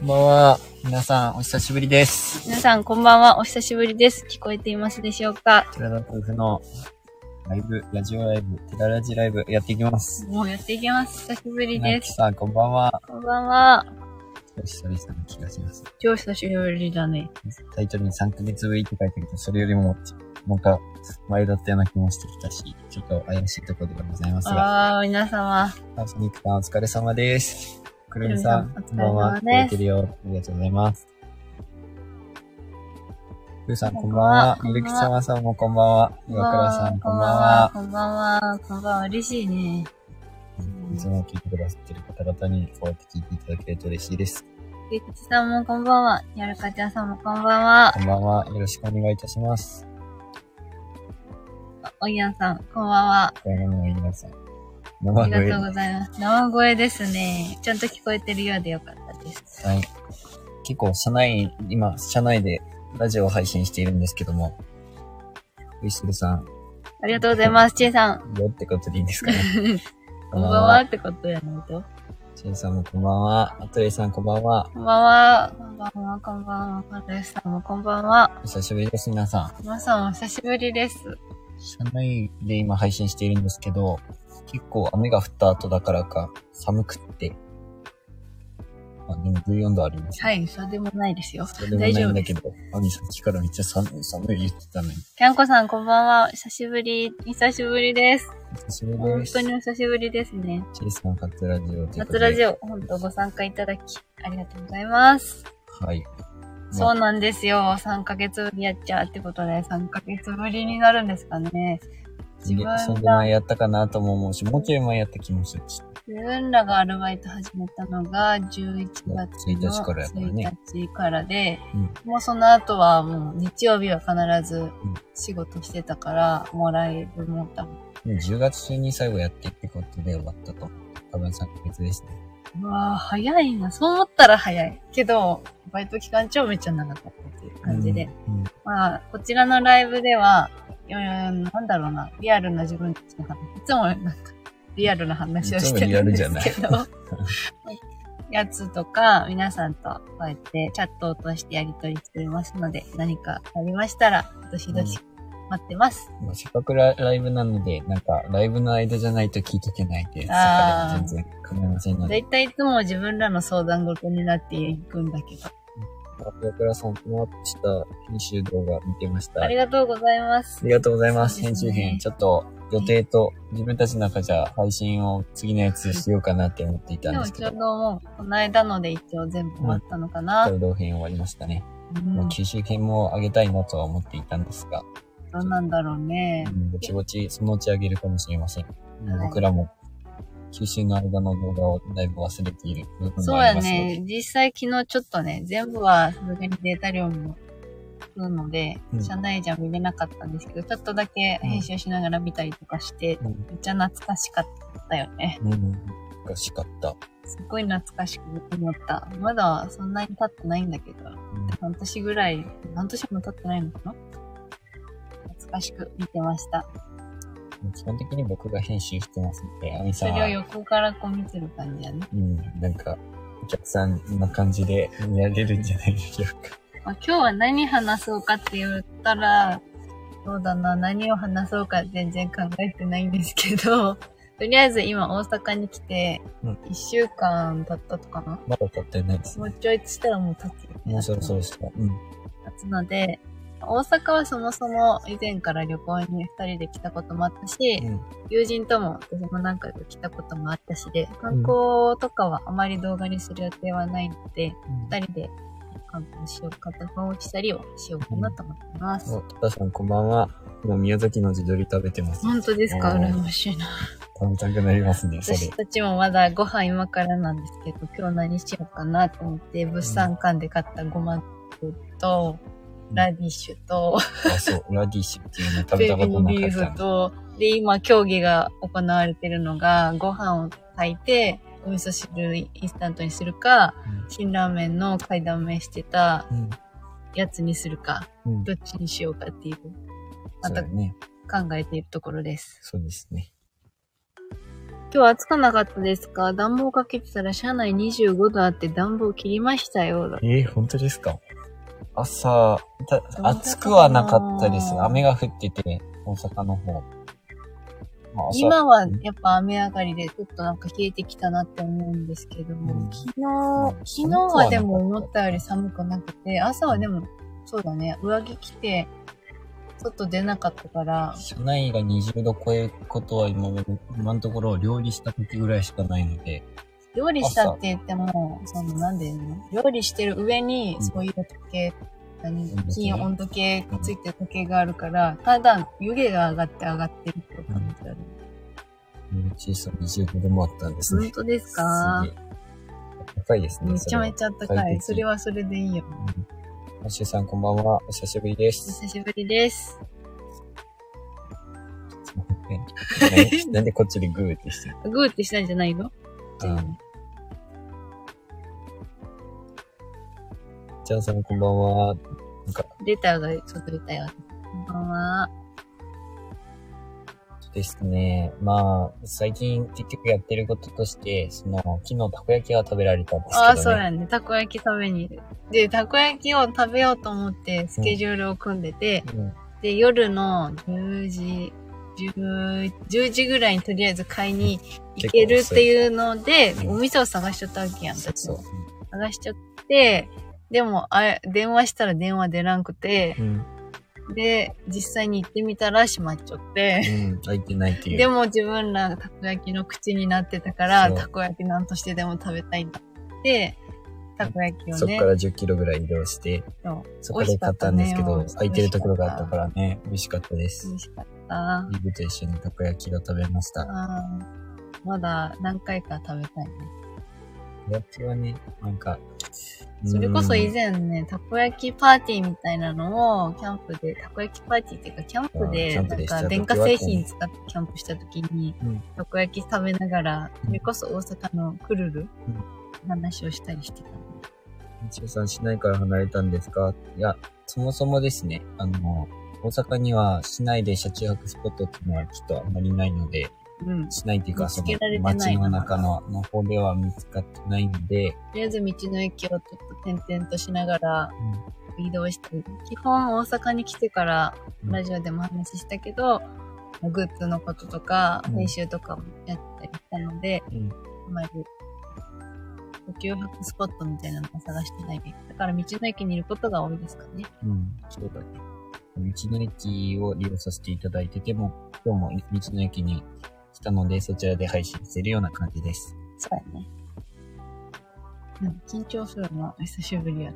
こんばんは。皆さん、お久しぶりです。皆さん、こんばんは。お久しぶりです。聞こえていますでしょうか？寺田夫婦のライブ、ラジオライブ、寺ラジライブやっていきます。もうやっていきます。久しぶりです。さん、こんばんは。こんばんは。久々な気がします。超久しぶりだね。タイトルに3ヶ月ぶりって書いてるけど、それよりも、なんか、前だったような気もしてきたし、ちょっと怪しいところでございますが、あー、皆様。パーソニックさんお疲れ様です。くるみさん、こんばんは。聞いてるよ。ありがとうございます。ふうさん、こんばんは。みるきさまさんもこんばんは。岩倉さん、こんばんは。こんばんは。こんばんは。嬉しいね。いつも聞いてくださってる方々にこうやって聞いていただけると嬉しいです。ゆきちさんもこんばんは。やるかちゃんさんもこんばんはこ。んばんは。よろしくお願いいたします。おいやんさん、こんばんは。これの皆さん。あ生声。りがとうございます。生声ですね。ちゃんと聞こえてるようでよかったです。はい。結構、社内、今、社内でラジオを配信しているんですけども、ウィッシュルさん、ありがとうございます。ちえさん。よってことでいいですかね。こんばんはってことやないと。チェンさんもこんばんは。アトレイさんこんばんは。こんばんは。こんばんは、こんばんは。パレスさんもこんばんは。お久しぶりです、皆さん。皆さんお久しぶりです。社内で今配信しているんですけど、結構雨が降った後だからか、寒くって。あ、でも14度あります。はい、そうでもないですよ。それでもない大丈夫です。んだけど、アミさっきからめっちゃ寒い、寒い言ってたのに。キャンコさんこんばんは。久しぶり。久しぶりです。久しぶりです。本当にお久しぶりですね。チェイさん、初ラジオということで。夏ラジオ、本当ご参加いただき、ありがとうございます。はい。そうなんですよ。3ヶ月ぶりやっちゃうってことで、3ヶ月ぶりになるんですかね。自分そんでが前やったかなとも思うし、もうちょい前やった気もするし。自分らがアルバイト始めたのが11月の1日からやからね1日からで、うん。もうその後はもう日曜日は必ず仕事してたから、もうライブも多分。もう10月中に最後やってってことで終わったと。多分3ヶ月ですね。うわぁ、早いな。そう思ったら早い。けど、バイト期間超めっちゃ長かったっていう感じで。うん。うんまあ、こちらのライブでは、いやなんだろうな、リアルな自分たちの話。いつもなんか、リアルな話をしてるんですけど、やつとか、皆さんとこうやってチャットを通してやりとりしてますので、何かありましたら、どしどし待ってます。まあせっかくラライブなので、なんか、ライブの間じゃないと聞いとけないで、そこであーも全然構いませんのだで。いたいいつも自分らの相談事になっていくんだけど。岩倉さん、このアップした編集動画見てました。ありがとうございますあ。りがとうございます。すね編集編。ちょっと予定と自分たちの中じゃ配信を次のやつしようかなって思っていたでもちょうんですけど、どもう、この間ので一応全部終わったのかな。共同編終わりましたね。うんもう九州編も上げたいなとは思っていたんですが、どうなんだろうねう。んぼちぼちそのうち上げるかもしれません。はい僕らも九州の間の動画をだいぶ忘れている部分そうやもありますので、ね。実際昨日ちょっとね、全部はさすがにデータ量も食うので、うん社内じゃ見れなかったんですけど、ちょっとだけ編集しながら見たりとかして、うんめっちゃ懐かしかったよね。うん、難しかった。すっごい懐かしく思った。まだそんなに経ってないんだけど、うん半年ぐらい、半年も経ってないのかな？懐かしく見てました。基本的に僕が編集してますので、アミそれを横からこう見てる感じやね。うん、なんか、お客さんな感じで見られるんじゃないでしょうか。まあ、今日は何話そうかって言ったら、そうだな、何を話そうか全然考えてないんですけど、とりあえず今大阪に来てうん、1週間経ったとかな、まだ経ってないですね。もうちょいしたらもう経つよね。もうそろそろした。うん。経つので、大阪はそもそも以前から旅行に2人で来たこともあったし、うん友人とも私も何回か来たこともあったしで、観光とかはあまり動画にする予定はないので、2人で観光しようか、高尾したりをしようかなと思ってます。お、トタさんこんばんは。今宮崎の地鶏食べてます。本当ですか？羨ましいな。食べたくなりますね、それ。私たちもまだご飯今からなんですけど、今日何しようかなと思って、物産館で買ったごまと、ラディッシュと、あ、そう、ラディッシュっていうの食べたことなーリーかったフと、で、今競技が行われてるのが、ご飯を炊いて、お味噌汁インスタントにするか、辛ラーメンの買いだめしてたうん。やつにするか、うん。うん。どっちにしようかっていう、また。考えているところです。そうですね。今日暑くなかったですか？暖房かけてたら車内25度あって暖房切りましたよ。えー、本当ですか？朝、暑くはなかったです。雨が降ってて、大阪の方。まあ、今はやっぱ雨上がりでちょっとなんか冷えてきたなって思うんですけども、うん、昨日、昨日はでも思ったより寒くなくて、朝はでも、そうだね、上着着て、外出なかったから。車内が20度超えることは今今のところ料理した時ぐらいしかないので。料理したって言っても、その、なんで言うの？料理してる上に、そういう時計、うん、何、温度計がついてる時計があるから、ただ湯気が上がって上がってるって感じある。うん、小さな25度もあったんですね。本当ですか？高いですね。めちゃめちゃ高い。それはそれでいいよ。うんマッシュさんこんばんは。お久しぶりです。お久しぶりです。なんでこっちでグーってしてるグーってしたんじゃないの？うん。ちゃんさんこんばんは。なんか。レターが届いたよ。こんばんは。ですね。まあ、最近結局やってることとして、その、昨日たこ焼きが食べられたんですけど、ね。ああ、そうやね。たこ焼き食べに。で、たこ焼きを食べようと思ってスケジュールを組んでて、うん、で、夜の10時、10, 10時ぐらいにとりあえず買いに行けるっていうので、お店を探しちゃったわけやん、そうそう。探しちゃって、でも、あ電話したら電話出らんくて、うんで、実際に行ってみたら閉まっちゃって。うん、開いてないっていう。でも自分らたこ焼きの口になってたから、たこ焼きなんとしてでも食べたいんだって、たこ焼きをね。そっから10キロぐらい移動して、そそこで買ったんですけど、空いてるところがあったからね、美味しかったです。美味しかった。イブと一緒にたこ焼きを食べました。まだ何回か食べたいね。たこ焼きはね、なんか、それこそ以前ね、たこ焼きパーティーみたいなのを、キャンプで、たこ焼きパーティーっていうか、キャンプで、なんか電化製品使ってキャンプした時に、たこ焼き食べながら、それこそ大阪のクルル、話をしたりしてた。一応さん、市内から離れたんですか？いや、そもそもですね、あの、大阪には市内で車中泊スポットっていうのはきっとあんまりないので、うん。しないっていうか、その街の中のの方では見つかってないんで。とりあえず道の駅をちょっと点々としながら移動したり、基本大阪に来てからラジオでも話したけど、うん、グッズのこととか、編集とかもやったりしたので、うん、あまり呼吸泊スポットみたいなのを探してないで。だから道の駅にいることが多いですかね。うん、そうだね。道の駅を利用させていただいてても、今日も道の駅にたので、そちらで配信してるような感じです。そうやね。うん、緊張するな、久しぶりや。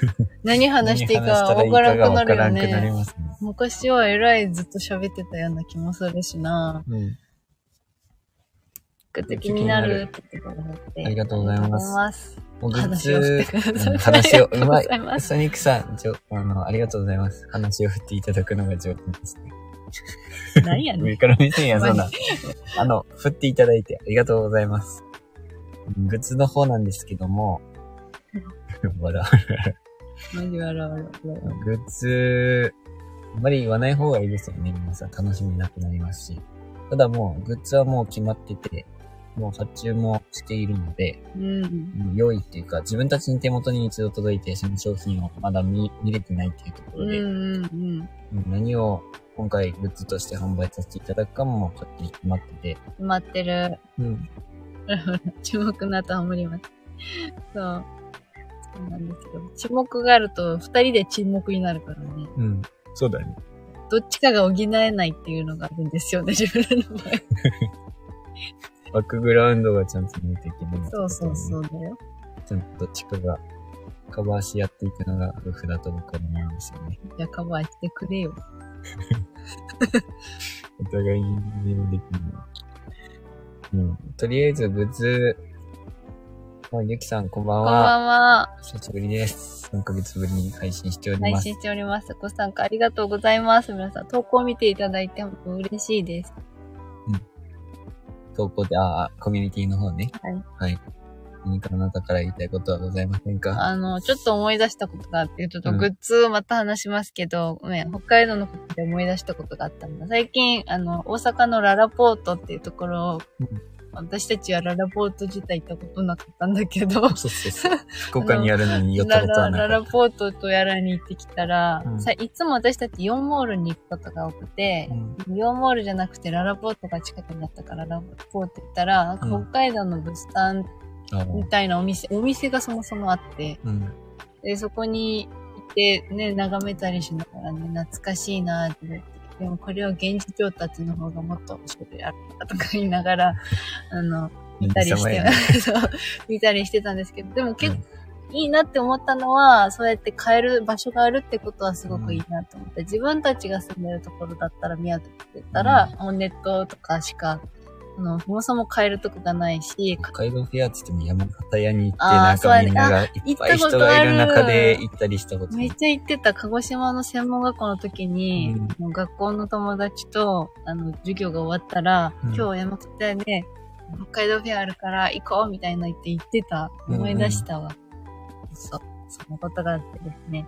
何話していいかわからなくなるよね。ね昔はえらいずっと喋ってたような気もするしな。うん。グ気になるって言ってくださって。ありがとうございます。グッズ、話を、うまい。ソニックさん、あの、ありがとうございます。話を振っていただくのが上手ですね。何やねん。上から見てんや、そんな。あの、振っていただいてありがとうございます。グッズの方なんですけども、笑う。マジ笑う。グッズ、あんまり言わない方がいいですよね。皆さん楽しみなくなりますし。ただもう、グッズはもう決まってて、もう発注もしているので、うん、良いっていうか、自分たちに手元に一度届いて、その商品をまだ見見れてないっていうところで、うんうんうん、何を今回グッズとして販売させていただくかも勝手に決まってて。決まってる。うん。注目の後は無理ます。そう。そうなんですけど、沈黙があると二人で沈黙になるからね。うん。そうだね。どっちかが補えないっていうのがあるんですよね、自分の場合。バックグラウンドがちゃんと見えていけない、ね、そうそうそうだよ。ちゃんとどっちかがカバーしやっていくのが夫婦だと僕は思うんですよね。じゃあカバーしてくれよ。お互いに利用できる。うん。とりあえず、グッズ、あ、ゆきさん、こんばんは。こんばんは。久しぶりです。3ヶ月ぶりに配信しております。配信しております。ご参加ありがとうございます。皆さん、投稿見ていただいても嬉しいです。うん。投稿で、あ、コミュニティの方ね。はい。はい。何かあなたから言いたいことはございませんか？あの、ちょっと思い出したことがあって、ちょっとグッズまた話しますけど、ごめん、北海道のことで思い出したことがあったんだ。最近、あの、大阪のララポートっていうところを、うん私たちはララポート自体行ったことなかったんだけど。そうそうそう。福岡にやるのに寄ったことはなララポートとやらに行ってきたら、うん、さいつも私たち4モールに行くことが多くて、うん、4モールじゃなくてララポートが近くにあったからララポート行ったら、うん、北海道の物産みたいなお店、お店がそもそもあって、でそこに行ってね、眺めたりしながらね、懐かしいなってでもこれは現地調達の方がもっと面白いあったとか言いながら、あの、見たりして、見たりしてたんですけど、でも結構、うん、いいなって思ったのは、そうやって買える場所があるってことはすごくいいなと思って、うん、自分たちが住んでるところだったら宮崎って言ったら、うん、もうネットとかしかあの、そもそも買えるとこがないし、北海道フェアって言っても山形屋に行って、なんかみんながいっぱい人がいる中で行ったりしたことめっちゃ行ってた。鹿児島の専門学校の時に、うん、学校の友達と、あの、授業が終わったら、うん、今日山形屋で、北海道フェアあるから行こうみたいな言って行ってた。思い出したわ。うん、そう。そのことがあってですね。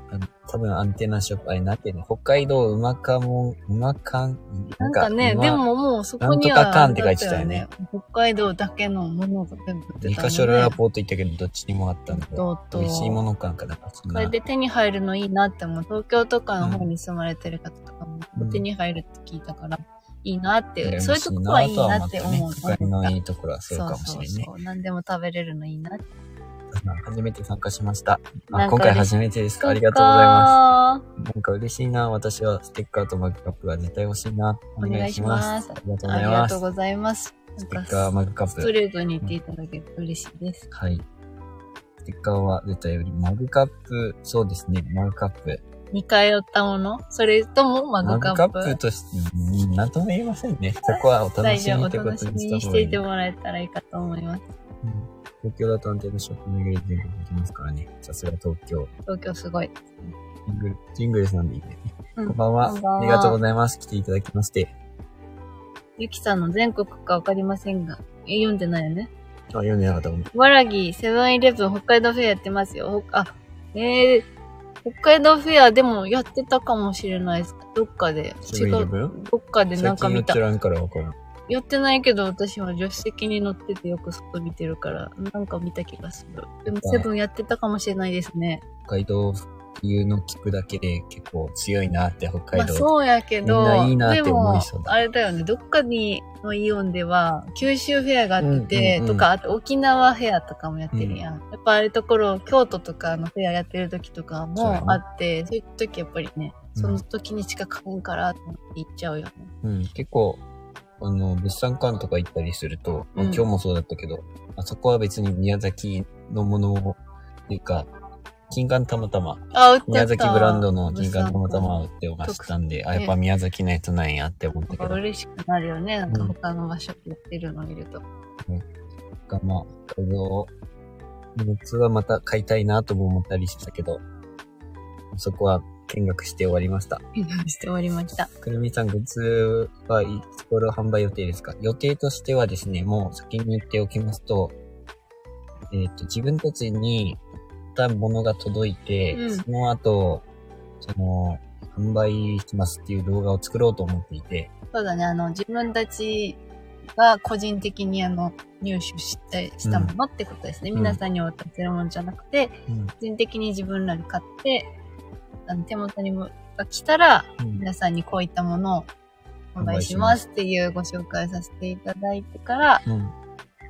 多分アンテナショップ、あれなんていうの？北海道うまかも、うまかん？なんかね、でももうそこには、なんとかかんって書いてたよね。北海道だけのものが全部出てた、ね。2箇所ラポート行ったけど、どっちにもあったんだと。美味しいもの感かな。これで手に入るのいいなって思う。東京とかの方に住まれてる方とかも、手に入るって聞いたから。いいなって、うん、そういうとこはいいなって思う。他のいいところはそうかもしれないね。そうそうそう何でも食べれるのいいなって初めて参加しました。あ今回初めてですか？ありがとうございます。なんか嬉しいな。私はステッカーとマグカップが絶対欲しいな。お願いします。ありがとうございます。ありがとうございます。ステッカー、マグカップ。ストレートに言っていただけると嬉しいです。はい。ステッカーは絶対より、マグカップ、そうですね、マグカップ。似通ったもの？それともマグカップ？マグカップとして、なんとも言えませんね。そこはお楽しみといい。お楽しみにしていてもらえたらいいかと思います。うん東京だと安定のショップ巡り全国行きますからね。さすが東京。東京すごい。ジングル、ジングルさんでいいね。うん、こんばんは。こんばんは。ありがとうございます。来ていただきまして。ゆきさんの全国かわかりませんが、え、読んでないよね？あ、読んでなかった。わらぎ、セブンイレブン、北海道フェアやってますよ。あ、えー、北海道フェアでもやってたかもしれないです。どっかで。違う。どっかでなんか見た。最近からわからん。やってないけど、私は助手席に乗っててよく外見てるから、なんか見た気がする。でも、セブンやってたかもしれないですね。北海道いうの聞くだけで結構強いなって北海道。まあ、そうやけど、みんないいなって思いそうだ。あれだよね、どっかにのイオンでは九州フェアがあってて、うんうんうん、とか、あと沖縄フェアとかもやってるやん。うん、やっぱあれところ、京都とかのフェアやってる時とかもあって、そう,、いう時やっぱりね、その時にしか買うんからって言っちゃうよね。うん、結構あの、物産館とか行ったりすると、まあ、今日もそうだったけど、あそこは別に宮崎のものを、っていうか、金柑たまたま、宮崎ブランドの金柑たまたま売ってましたんで、あ、やっぱ宮崎のやつなんやって思ったけど。嬉しくなるよね、なんか他の場所でやってるのを見ると。うん。が、まあ、この、グッズはまた買いたいなとも思ったりしたけど、そこは見学して終わりました。見学して終わりました。くるみさん、グッズはいつ頃販売予定ですか？予定としてはですね、もう先に言っておきますと、えっ、ー、と、自分たちにたものが届いて、うん、その後、その、販売しますっていう動画を作ろうと思っていて。そうだね、あの、自分たちが個人的にあの、入手したしたものってことですね。うん、皆さんに渡せるものじゃなくて、うん、個人的に自分らで買って、あの手元にもが来たら、うん、皆さんにこういったものを販売しますっていうご紹介させていただいてから、うん、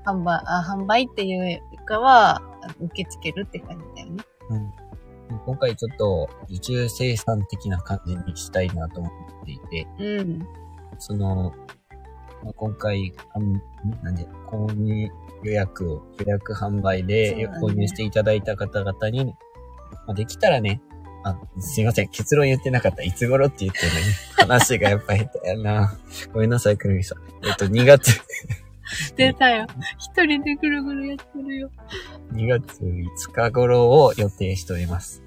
販売、あ、販売っていうかは、受け付けるって感じだよね。うん。今回ちょっと受注生産的な感じにしたいなと思っていて、うん。その、まあ、今回、あんなんで、購入予約を、予約販売で購入していただいた方々に、まあ、できたらね、あ、すいません。結論言ってなかった。いつ頃って言ってるのに。話がやっぱ下手やな。ごめんなさい、くるみさん。えっと、2月出たよ。一人でぐるぐるやってるよ。2月5日頃を予定しております。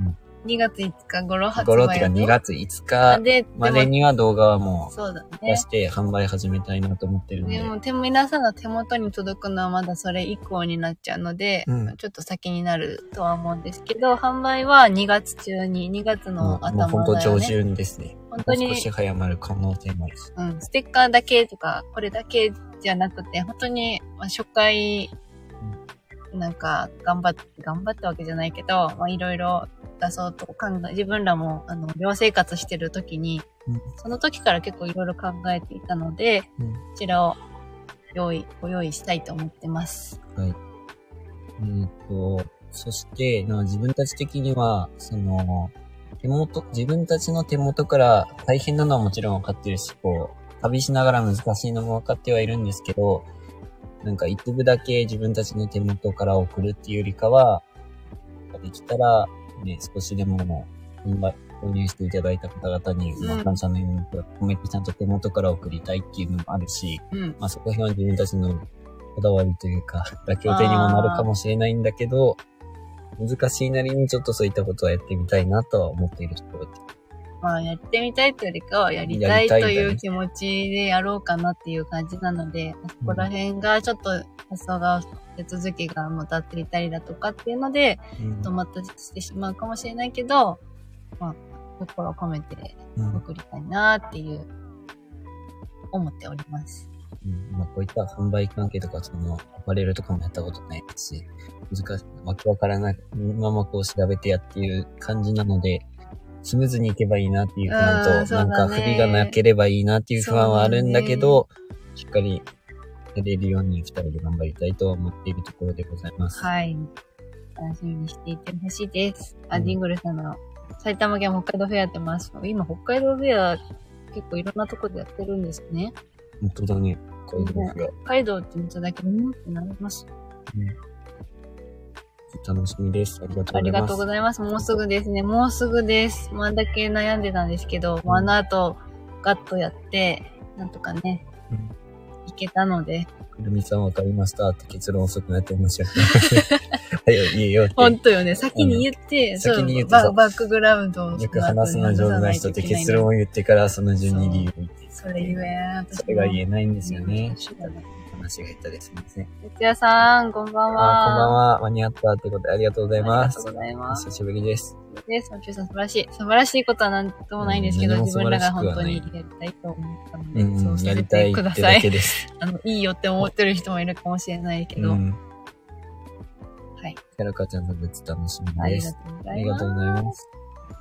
うん、2月5日頃発売。頃っていうか2月5日までには動画はもう。出して販売始めたいなと思ってるので。でも、でも皆さんの手元に届くのはまだそれ以降になっちゃうので、うん、ちょっと先になるとは思うんですけど、販売は2月中に、2月の頭だよ、ね。もう本当上旬ですね。本当に。少し早まる可能性もあるし。うん。ステッカーだけとか、これだけじゃなくて、本当に初回、なんか、頑張って、頑張ったわけじゃないけど、まあ、いろいろ出そうと考え、自分らも、あの、寮生活してる時に、うん、その時から結構いろいろ考えていたので、うん、こちらを用意、ご用意したいと思ってます。はい。えっ、ー、と、そして、な自分たち的には、その、手元、自分たちの手元から大変なのはもちろん分かってるし、こう、旅しながら難しいのも分かってはいるんですけど、なんか一部だけ自分たちの手元から送るっていうよりかは、できたら、ね、少しでも購入していただいた方々に、まあ、感謝の意味を込めてちゃんと手元から送りたいっていうのもあるし、うん、まあそこら辺は自分たちのこだわりというか、妥協点にもなるかもしれないんだけど、難しいなりにちょっとそういったことはやってみたいなとは思っているところです。まあ、やってみたいというよりかは、やりたいという気持ちでやろうかなっていう感じなので、そこら辺がちょっと発想が、手続きがもたっていたりだとかっていうので、止まったしてしまうかもしれないけど、まあ、心を込めて送りたいなっていう、思っております。うん、まあ、こういった販売関係とか、その、アパレルとかもやったことないですし、難しい、わけわからない。ままこう調べてやっていう感じなので、スムーズにいけばいいなっていう不安と、なんか不備がなければいいなっていう不安はあるんだけど、ね、しっかりやれるように二人で頑張りたいと思っているところでございます。はい。楽しみにしていてほしいです。うん、あ、ディングルさんの埼玉県北海道フェアやってます。今北海道フェア結構いろんなとこでやってるんですね。本当だね。北海道フェア。北海道って言っただけでもってなります。うん楽しみです。ありがとうございます。ありがとうございます。もうすぐですね。もうすぐです。まあだけ悩んでたんですけど、うん、あの後、ガッとやって、なんとかね、うん、いけたので。くるみさんわかりましたって結論遅くなって申し訳ない。はいよ、言えよって。ほんとよね。先に言って、うん、先に言ってバ。バックグラウンドを。よく話すの上手な人って結論を言ってからその順に理由を言って。それ言え、それが言えないんですよね。話が下手ですみません。哲也さん、こんばんは。こんばんは。間に合ったってことでありがとうございます。ありがとうございます。久しぶりです。です。もちさん素晴らしい。素晴らしいことはなんともないんですけど、自分らが本当にやりたいと思ったので、そうさせてください。あの、いいよって思ってる人もいるかもしれないけど、はい。キャラカちゃんのグッズ楽しみです。ありがとうございます。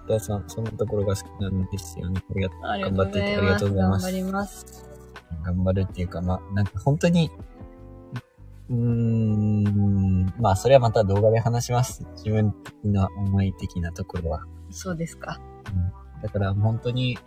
お父さん、そんなところが好きなんですよね。ありがとう。頑張っていてありがとうございます。頑張ります。頑張るっていうか、まあ、なんか本当に、うーん、まあ、それはまた動画で話します。自分的な思い的なところは。そうですか。うん。だから本当に、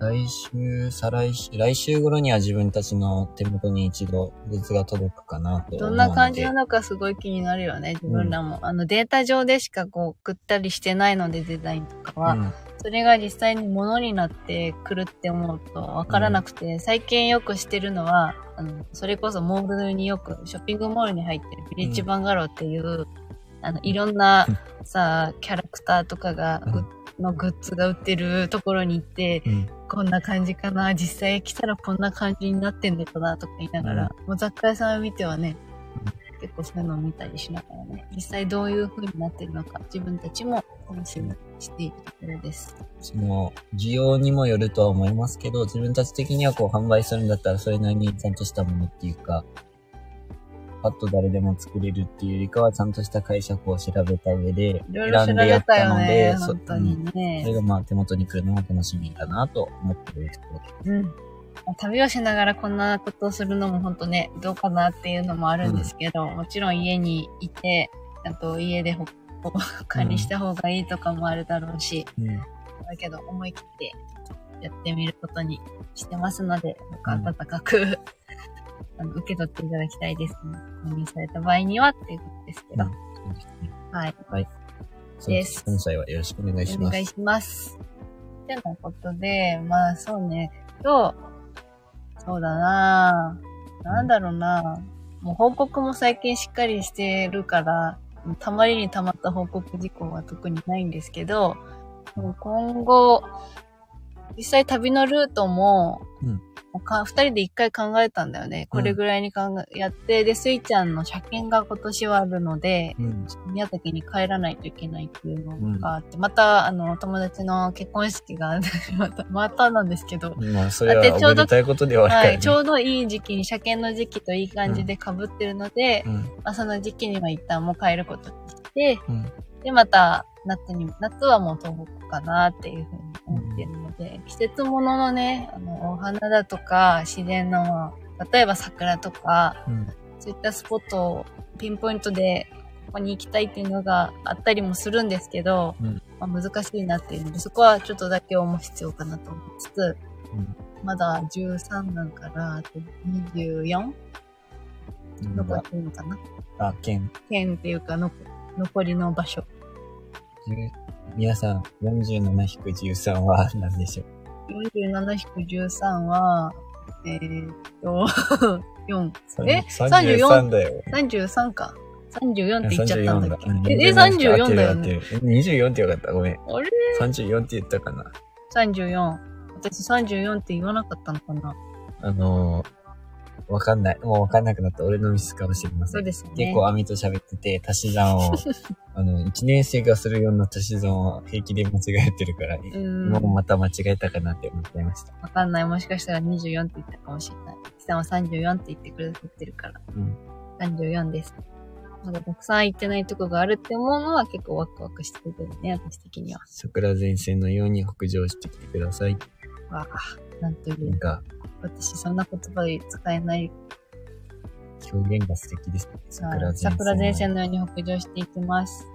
来週、再来週、来週頃には自分たちの手元に一度グッズが届くかなとどんな感じなのかすごい気になるよね、自分らも。うん、あのデータ上でしかこう送ったりしてないので、デザインとかは。うん、それが実際に物になってくるって思うとわからなくて、うん、最近よくしてるのは、あの、それこそモールによく、ショッピングモールに入ってるビレッジバンガローっていう、あの、いろんなさ、キャラクターとかが、のグッズが売ってるところに行って、うん、こんな感じかな、実際来たらこんな感じになってんのかなとか言いながら、うん、もう雑貨屋さんを見てはね、結構そういうのを見たりしながらね、実際どういう風になってるのか、自分たちも楽しみにしているところです。その、需要にもよるとは思いますけど、自分たち的にはこう販売するんだったら、それなりにちゃんとしたものっていうか、パッと誰でも作れるっていうよりかは、ちゃんとした解釈を調べた上で、選んでやったので、本当にね、それがまあ手元に来るのも楽しみだなと思ってるところです。うん。旅をしながらこんなことをするのも本当ね、どうかなっていうのもあるんですけど、うん、もちろん家にいて、あと家で管理した方がいいとかもあるだろうし、うん、だけど思い切ってやってみることにしてますので、温かくあの、受け取っていただきたいですね。購入された場合にはっていうことですけど。うん、そうですね。はい。はい。です。今回はよろしくお願いします。お願いします。ってなことで、まあそうね、今日、そうだなぁなんだろうなもう報告も最近しっかりしてるから、たまりにたまった報告事項は特にないんですけど、今後、実際旅のルートも、うん、か二人で一回考えたんだよね。これぐらいに考え、やって、で、スイちゃんの車検が今年はあるので、うん、宮崎に帰らないといけないっていうのがあって、うん、また、あの、友達の結婚式が また、またなんですけど。まあ、それはおめでたいことではあるから、ね、はい。ちょうどいい時期に、車検の時期といい感じで被ってるので、うん、まあ、その時期には一旦もう帰ることにして、で、また、夏に、夏はもう東北かなっていうふうに思ってるので、季節物のね、あの、お花だとか、自然の、例えば桜とか、うん、そういったスポットをピンポイントでここに行きたいっていうのがあったりもするんですけど、うん、まあ、難しいなっていうので、そこはちょっとだけ思う必要かなと思いつつ、うん、まだ13なんから、あと 24? 残ってるのかな？あ、県。県っていうかの、残りの場所。皆さん、47-13は何でしょう ?47-13 は、えー、っと、4。え ?34 だよ。33か。34って言っちゃったんだっけ？え、34だよね。24ってよかった。ごめん。あれ ?34 って言ったかな。34。私34って言わなかったのかな？あのー、わかんない。もうわかんなくなった。俺のミスかもしれません。そうですね。結構網と喋ってて、足し算を、あの、1年生がするような足し算を平気で間違えてるから、もうまた間違えたかなって思っちゃいました。わかんない。もしかしたら24って言ったかもしれない。キさんは34って言ってくれてるから。うん。34です。まだたくさん行ってないとこがあるって思うのは結構ワクワクしてくるね、私的には。桜前線のように北上してきてください。わあ、なんというか。私そんな言葉使えない表現が素敵ですね。桜前線。桜前線のように北上していきます。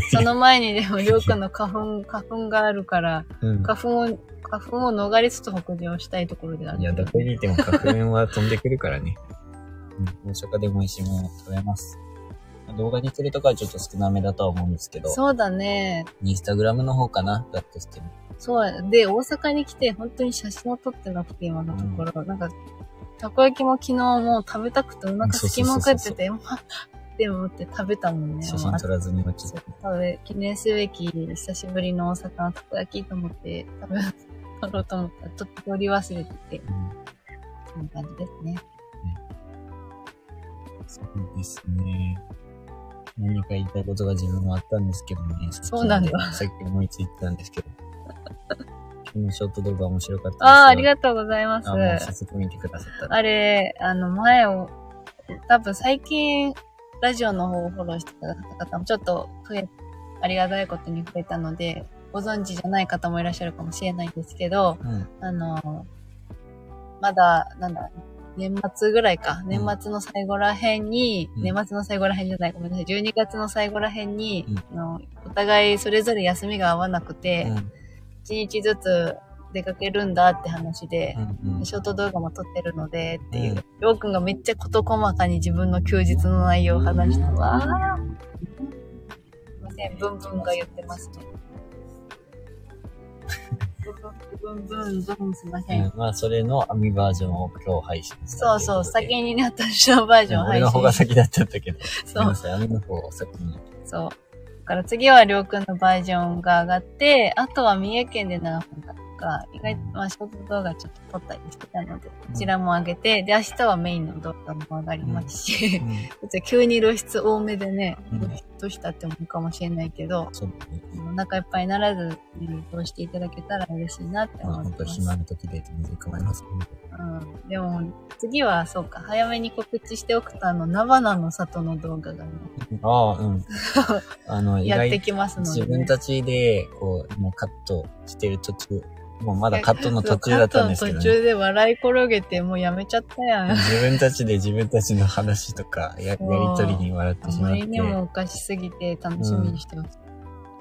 その前にでも、りょうくんの花粉、花粉があるから、うん、花粉を、花粉を逃れつつ北上したいところである、いや、どこにいても花粉は飛んでくるからね。うん、大阪でも美味しいものを食べます。動画にするとかはちょっと少なめだとは思うんですけど。そうだね。インスタグラムの方かなだとしても。そう。で、大阪に来て本当に写真を撮ってなくて、今のところ。うん、なんか、たこ焼きも昨日もう食べたくてお腹すきまくってて、までもって食べたもんね。写真撮らずに落ちて。食べ、記念すべき久しぶりの大阪のたこ焼きと思って食べ、撮ろうと思ったらちょっと取り忘れてて、うん、そんな感じですね。そうですね。何か言いたいことが自分はあったんですけどね。そうなんだ。さっき思いついてたんですけど。今日ショート動画面白かったです。ああ、ありがとうございます。あ早速見てくださった。あれ、あの、前を、多分最近、ラジオの方をフォローしてくださった方もちょっと増え、ありがたいことに増えたので、ご存知じゃない方もいらっしゃるかもしれないんですけど、うん、あの、まだ、なんだ、年末ぐらいか。年末の最後らへんに、うん、年末の最後らへんじゃない、ごめんなさい。12月の最後らへんに、うん、のお互いそれぞれ休みが合わなくて、1日ずつ出かけるんだって話で、うんうん、ショート動画も撮ってるのでっていう、りょうくんがめっちゃ事細かに自分の休日の内容を話したわ。すいません、ブンブンが言ってます。ね。ブンブンブンすいません。まあ、それの網バージョンを今日配信した。そうそう、先にね、私のバージョン配信。俺の方が先だったんだけど。そう。網の方を先に。そう。だから次はりょうくんのバージョンが上がって、あとは三重県で7分だか、意外と、まあ、ショート動画ちょっと撮ったりしてたので、こちらも上げて、で、明日はメインの動画も上がりますし、うん、急に露出多めでね、露出したって思うかもしれないけど、そうお腹いっぱいにならずに通していただけたら嬉しいなって思います。本当暇の時で全然構いません、うん。でも、次はそうか、早めに告知しておくと、あの、菜花の里の動画がね。ああ、うん。あの、やってきますので、ね、自分たちで、こう、もうカットしてる途中、もうまだカットの途中だったんですけど、ね、途中で笑い転げてもうやめちゃったやん。自分たちで自分たちの話とかややりとりに笑ってしまって。あまりにもおかしすぎて楽しみにしてます。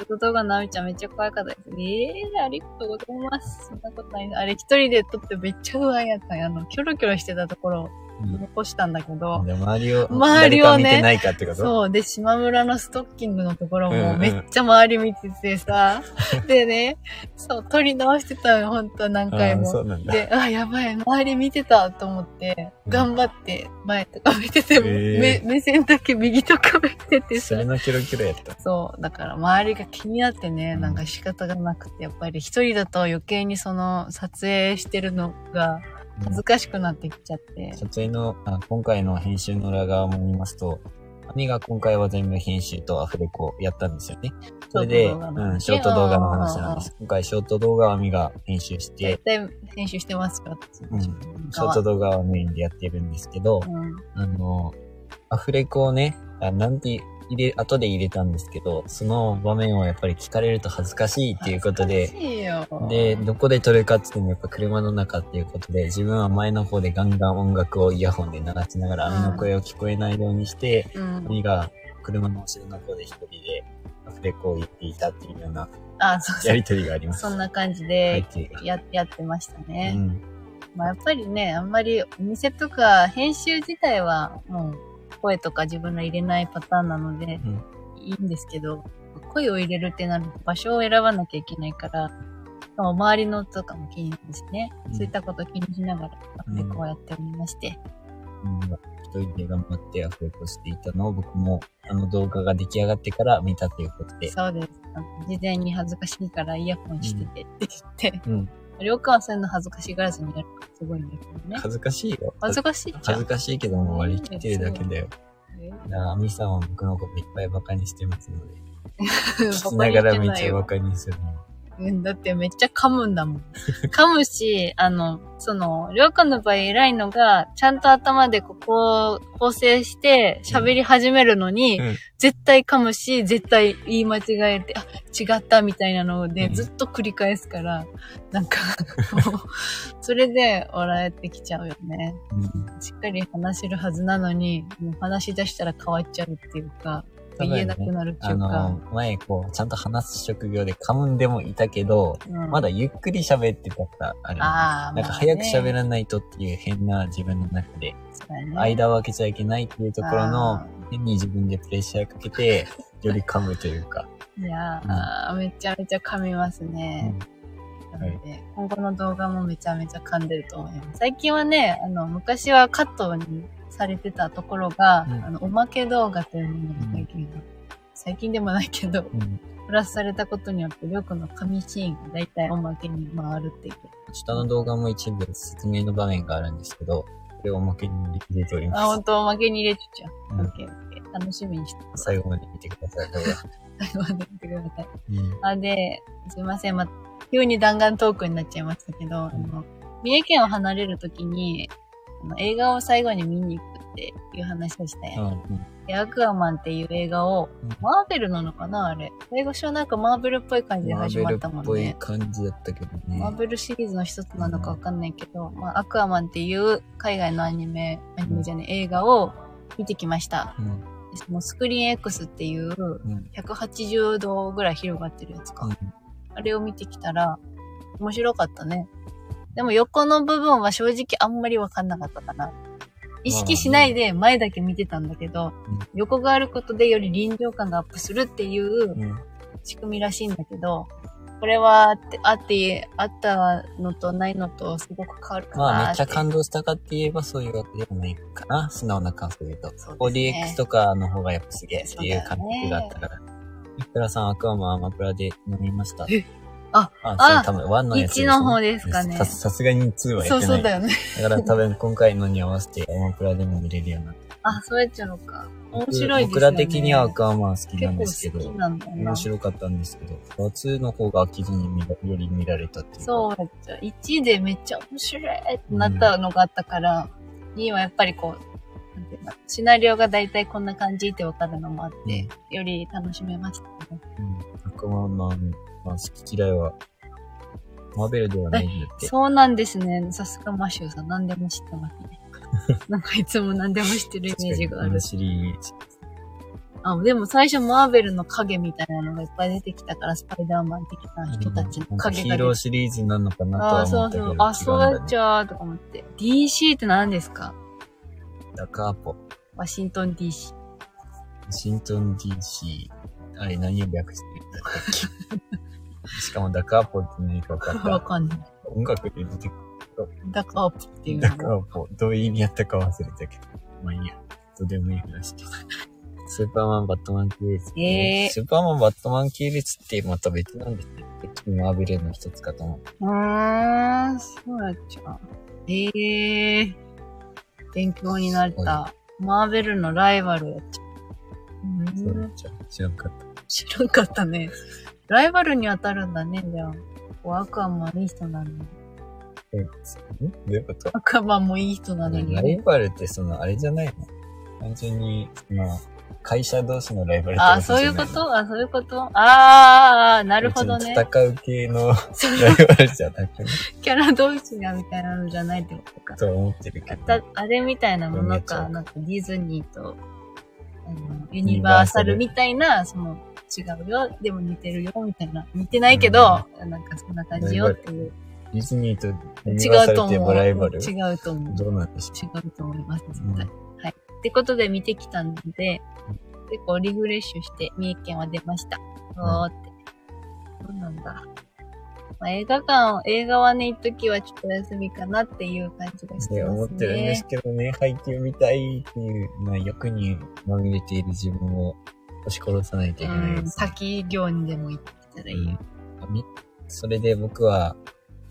うん、動画なみちゃんめっちゃ可愛かったです。ええー、ありがとうございます。そんなことない。あれ一人で撮ってめっちゃ不安やったんや。あの、キョロキョロしてたところ、残したんだけど、周りを、周りをね、見てないかってこと？そう。で、島村のストッキングのところもめっちゃ周り見ててさ、うんうん、でね、そう、撮り直してたの本当何回も。そうなんだ。で、あ、やばい、周り見てたと思って、頑張って前とか見てても、目目線だけ右とか見ててさ。それのキロキロやった。そう。だから周りが気になってね、なんか仕方がなくて、やっぱり一人だと余計にその撮影してるのが、恥ずかしくなってきちゃって。撮影の、あ今回の編集の裏側も見ますと、兄が今回は全部編集とアフレコやったんですよね。それで、うん、ショート動画の話なんです。今回ショート動画はミが編集して。絶対編集してますかうん。ショート動画はメインでやってるんですけど、うん、あの、アフレコをね、あなんて入れ、後で入れたんですけど、その場面をやっぱり聞かれると恥ずかしいっていうことで、で、どこで撮るかっていうのやっぱ車の中っていうことで、自分は前の方でガンガン音楽をイヤホンで流しながら、網の声を聞こえないようにして、網、うん、が車の後ろの方で一人でアフレコを言っていたっていうような、あそうそう。やりとりがあります。そんな感じでややってましたね。うん、まあやっぱりね、あんまりお店とか編集自体はもう声とか自分の入れないパターンなので、いいんですけど、声を入れるってなると場所を選ばなきゃいけないから、周りの音とかも気になるんですね。うん、そういったこと気にしながら、でこうやっておりまして。うん、一人で頑張ってアフレコしていたのを僕もあの動画が出来上がってから見たということで。そうです。事前に恥ずかしいからイヤホンしててって言って、うん、りょうかはそういうの恥ずかしがらずにやるからすごいんだけどね。恥ずかしいよ。恥ずかしい恥ずかしいけども割り切ってるだけだよ。だから、アミさんは僕のこといっぱいバカにしてますので。聞きながらめっちゃバカにするの。うん、だってめっちゃ噛むんだもん。噛むし、あの、その、りょうかの場合偉いのが、ちゃんと頭でここを構成して喋り始めるのに、うん、絶対噛むし、絶対言い間違えて、あ、違ったみたいなので、ずっと繰り返すから、なんかもう、それで笑えてきちゃうよね。うん、しっかり話せるはずなのに、もう話し出したら変わっちゃうっていうか、言えなくなるっていうか。あの、前こう、ちゃんと話す職業で噛むんでもいたけど、うん、まだゆっくり喋ってたからある、あなんか早く喋らないとっていう変な自分の中で、ね、間を空けちゃいけないっていうところの、変に自分でプレッシャーかけて、より噛むというか。いやー、うん、めちゃめちゃ噛みますね。うん、なので、はい、今後の動画もめちゃめちゃ噛んでると思います。最近はね、あの、昔はカットにされてたところが、うん、あの、おまけ動画というものが最近、うん、最近でもないけど、うん、プラスされたことによって、りょうくんの紙シーンが大体おまけに回るっていう。下の動画も一部説明の場面があるんですけど、これをおまけに入れております。あ、本当おまけに入れちゃう。うん、ケーオッケー。楽しみにして最後まで見てください、最後まで見てください。うん、あ、で、すいません、ま、急に弾丸トークになっちゃいましたけど、うん、あの、三重県を離れるときに、映画を最後に見に行くっていう話をしたよ。うん、で、アクアマンっていう映画を、うん、マーベルなのかなあれ。英語書なんかマーベルっぽい感じで始まったもんね。マーベルっぽい感じだったけどね。マーベルシリーズの一つなのかわかんないけど、うん、まあ、アクアマンっていう海外のアニメ、アニメじゃね、映画を見てきました。うんそのスクリーン X っていう180度ぐらい広がってるやつか。うん、あれを見てきたら面白かったね。でも横の部分は正直あんまりわかんなかったかな。意識しないで前だけ見てたんだけど、横があることでより臨場感がアップするっていう仕組みらしいんだけど、これはあって、あったのとないのとすごく変わるかなまあめっちゃ感動したかって言えばそういうわけでもないかな。素直な感想で言うと。うね、4DX とかの方がやっぱすげえっていう感覚があったから。いくらさんアクアマンアマプラで飲みました？えあ、あ、多分1のやつ、ね。1の方ですかね。さ、さすがに2はやってない。そうそうだよね。だから多分今回のに合わせてアマプラでも見れるようになって。あ、そうやっちゃうのか。面白いですね。僕ら的にはアクアマン好きなんですけど、面白かったんですけど、2の方が飽きずにより見られたっていう。そうやっちゃう。1でめっちゃ面白いってなったのがあったから、うん、2はやっぱりこう、なんていうの、シナリオが大体こんな感じってわかるのもあって、うん、より楽しめましたね。うん。アクアマン、まあ、好き嫌いはマーベルではないんだって。そうなんですね。さすがマシューさん、何でも知ってますね。なんかいつも何でも知ってるイメージがある。シリーズ。あ、でも最初マーベルの影みたいなのがいっぱい出てきたから、スパイダーマン的な人たちの影がヒーローシリーズなのかなとは思ったけど。あ、そうそう。あ、そうやっちゃうとか思って。DC って何ですか？ダカーポ。ワシントン DC。ワシントン DC。あれ何を略してるんだっけ？しかもダカーポって何か分かったわかんない。音楽で出てくる。ダカーポっていうダカーポ。どういう意味やったか忘れたけど。まあいいや。どうでもいい話です。スーパーマン、バットマン系列、えースーパーマン、バットマン系列ってまた別なんですよ。マーベルの一つかと思う。うーん、そうやっちゃう。ええー。勉強になった。マーベルのライバルやっちゃう。そううん、じゃあ知らんかった。知らんかったね。ライバルに当たるんだね、じゃあ。アクアマンいい人なのに。どういうこと？アクアマンもいい人なのにライね。バルってその、あれじゃないの？単純に、その、会社同士のライバルってあ、そういうこと？あ、そういうこと？ああ、なるほどね。戦う系のライバルじゃなくね、キャラ同士がみたいなのじゃないってことか。と思ってるけど。あれみたいなものか、なんかディズニーと、あの、ユニバーサルみたいな、その、違うよ、でも似てるよ、みたいな。似てないけど、なんかそんな感じよっていう。ディズニーと違うと思う。違うと思う。どうなんでしょ違うと思います、絶うん対。はい。ってことで見てきたので、結構リフレッシュして、三重県は出ました。おーって。そうなんだ。まあ、映画館、映画はね、一時はちょっと休みかなっていう感じがしてますね。思ってるんですけどね、配給見たいっていう、まあ、欲にまみれている自分を押し殺さないといけないうん、です、ね。滝行にでも行ったらいいよ。網それで僕は、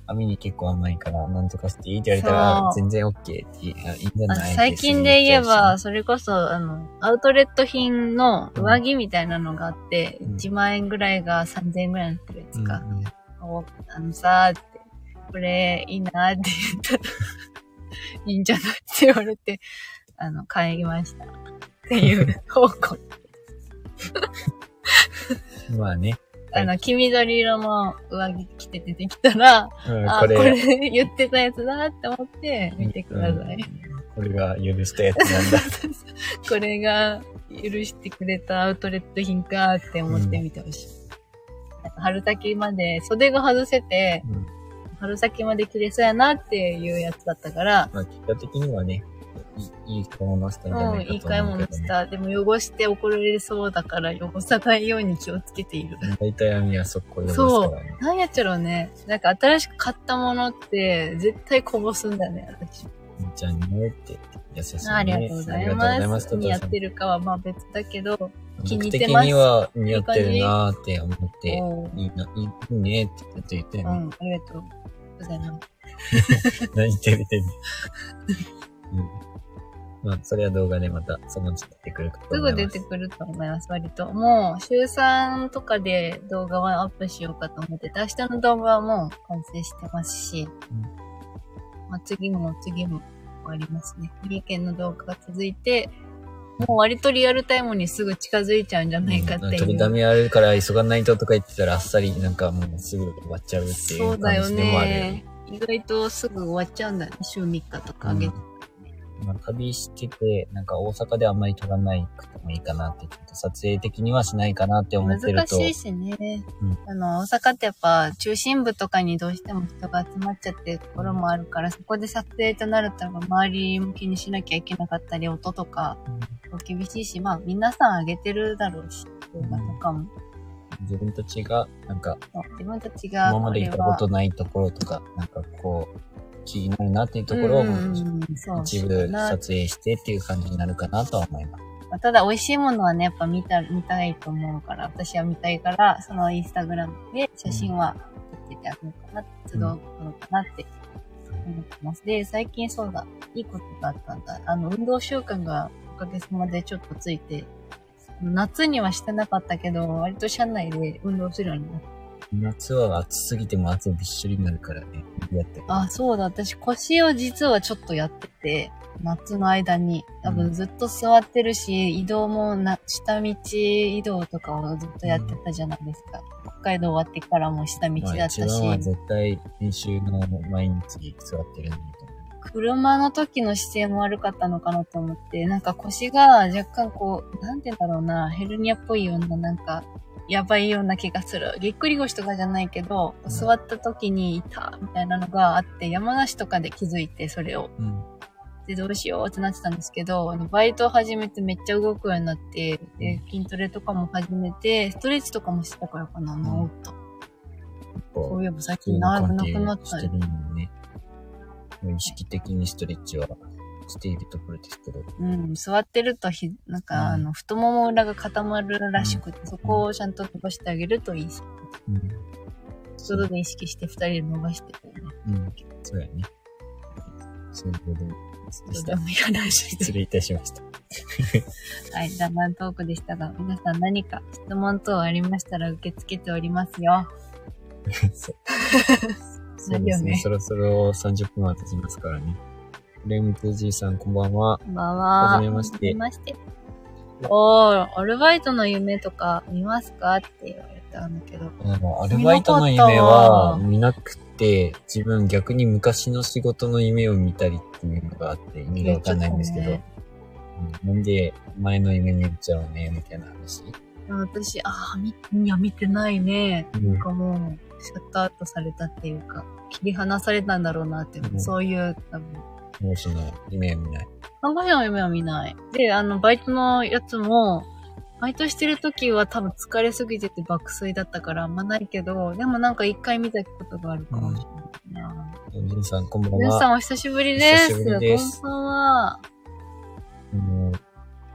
網に結構甘いから、なんとかしていいって言われたそら、う全然 OK っていいあいいんじゃあない最近で言えば、それこそ、あの、アウトレット品の上着みたいなのがあって、うん1万円ぐらいが3000円ぐらいになってるやつかう。しおあのさーって、これいいなーって言ったら、いいんじゃないって言われて、あの、買いました。っていう方向。う んまあね。あの、黄緑色の上着着て出てきたら、うんあ、これ言ってたやつだって思って見てください。うんこれが許したやつなんだ。これが許してくれたアウトレット品かって思ってみてほしい。なんか春先まで、袖が外せて、うん春先まで着れそうやなっていうやつだったから、まあ結果的にはね、いい買い物したんじゃうん、ないかと思うけど、ね。いい買い物した。でも汚して怒られそうだから汚さないように気をつけている。大体網は速攻で汚すからね。なんやっちゃろうね。なんか新しく買ったものって絶対こぼすんだよね、私。じゃあねって優しいね。ありがとうございありがとうございま。ますす。似合ってるかはまあ別だけど、気に入ってますには似合ってるなーって思って、いいな、いいねって言ってね。うん、ありがとうございます。何照れてんのうん。まあ、それは動画でまた、そのうち出てくるかとすぐ思います。出てくると思います、割と。もう、週3とかで動画はアップしようかと思ってて、明日の動画はもう完成してますし、まあ、次も次もありますね。三重県の動画が続いて、もう割とリアルタイムにすぐ近づいちゃうんじゃないかっていう。取りだめあるから急がないととか言ってたらあっさりなんかもうすぐ終わっちゃうっていそううだよ感じでもあるよねね。。意外とすぐ終わっちゃうんだね。週3日とかあげて。まあ、旅してて、なんか大阪であんまり撮らないくてもいいかなって、ちょっと撮影的にはしないかなって思ってると。難しいしね。うんあの、大阪ってやっぱ中心部とかにどうしても人が集まっちゃってるところもあるから、そこで撮影となると周りも気にしなきゃいけなかったり、音とか厳しいし、まあ皆さん上げてるだろうし、動画とかも。自分たちが、なんか、自分たちが今まで行ったことないところとか、なんかこう、気になるなっていうところを、一部撮影してっていう感じになるかなとは思います。まあただ美味しいものはね、やっぱ見た、見たいと思うから、私は見たいから、そのインスタグラムで写真は撮っててあげようかな、都度撮ろうかなって思ってます。で、最近そうだ、いいことがあったんだ。あの、運動習慣がおかげさまでちょっとついて、夏にはしてなかったけど、割と車内で運動するようになって。夏は暑すぎても汗びっしょりになるからね。やってる。あ、そうだ、私腰を実はちょっとやってて、夏の間に、多分ずっと座ってるし、移動もな、下道移動とかをずっとやってたじゃないですか。北海道終わってからも下道だまあ、った一番はし、絶対練習の毎日座ってるんだと思車の時の姿勢も悪かったのかなと思って、なんか腰が若干こう、なんて言うんだろうな、ヘルニアっぽいような、なんか、やばいような気がする。ぎっくり腰とかじゃないけど、うん座った時にいたみたいなのがあって、山梨とかで気づいて、それを。う。うん。でどうしようってなってたんですけど、あの、バイトを始めてめっちゃ動くようになって、で、筋トレとかも始めて、ストレッチとかもしてたからかな、治った。そういえば最近なくなったね。意識的にストレッチはしているところですけど。うん、座ってるとひ、なんか、あの、太もも裏が固まるらしくて、うん、そこをちゃんと伸ばしてあげるといいし。うん。それで意識して二人で伸ばしてたよね。うん、そうやね。そういうことでした。失礼いたしました。はい、だんだんトークでしたが、皆さん何か質問等ありましたら受け付けておりますよ。そう そうですね。そろそろ30分は経ちますからね。レムツジーさん、こんばんは。こんばんは。はじめまして。はじめまして。おー、アルバイトの夢とか見ますか？って言われたんだけど。アルバイトの夢は見なくて、自分逆に昔の仕事の夢を見たりっていうのがあって、意味がわかんないんですけど、ね、なんで前の夢見ちゃうね、みたいな話？私、ああ、み、いや、見てないね。うん、なんかもう、シャットアウトされたっていうか、切り離されたんだろうなって、うん、そういう、多分。もうその夢は見ない。看護師の夢は見ない。で、あの、バイトのやつも、バイトしてる時は多分疲れすぎてて爆睡だったからあんまないけど、でもなんか一回見たことがあるかもしれないな。ジンさん、こんばんは。ジンさんお久しぶりです。久しぶりです。こんばんは。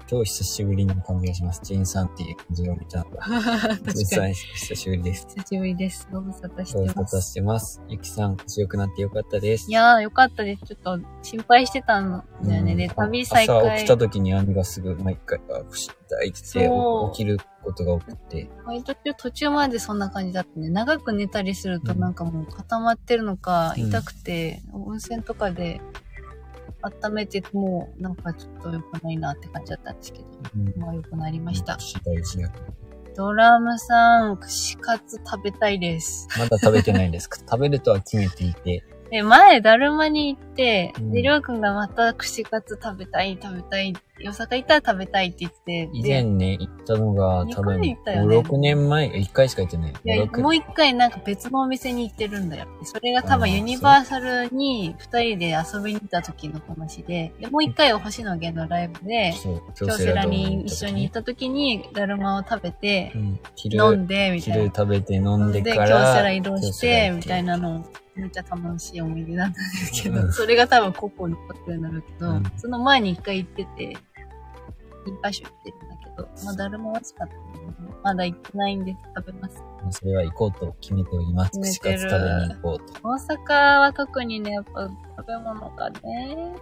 今日久しぶりな感じがします。ジェンさんっていう感じが見たのが。ジェンさん、久しぶりです。久しぶりです。ご無沙汰してます。ご無沙汰してます。ゆきさん、腰良くなってよかったです。いやー、よかったです。ちょっと心配してたんだよね。で、旅再開。朝起きた時に網がすぐ毎回、あ、不思議って起きることが多くて。割と途中までそんな感じだったね。長く寝たりするとなんかもう固まってるのか、痛くて、うん、温泉とかで温めても、なんかちょっと良くないなって感じだったんですけど、うん、まあ良くなりました。大事や。ドラムさん、串カツ食べたいです。まだ食べてないんですか？食べるとは決めていて。で、前、だるまに行って、で、りょうくんがまた串カツ食べたい、食べたい、大阪行ったら食べたいって言って、以前ね、行ったのが、多分、ね、5、6年前、1回しか行ってない。いや、もう1回なんか別のお店に行ってるんだよ。それが多分ユニバーサルに2人で遊びに行った時の話で、でもう1回は星野源のライブで、京セラに一緒に行った時に、だるまを食べて、うん、飲んで、みたいな。昼食べて飲んでから、で、京セラ移動して、みたいなのをめっちゃ楽しい思い出なんですけど、うん、それが多分個々に残ってるんだろうけど、うん、その前に一回行ってて、2箇所行ってるんだけど、まあ誰も美味しかった、ね。まだ行ってないんです。食べます。それは行こうと決めております。串カツ食べに行こうと。大阪は特にね、やっぱ食べ物がね。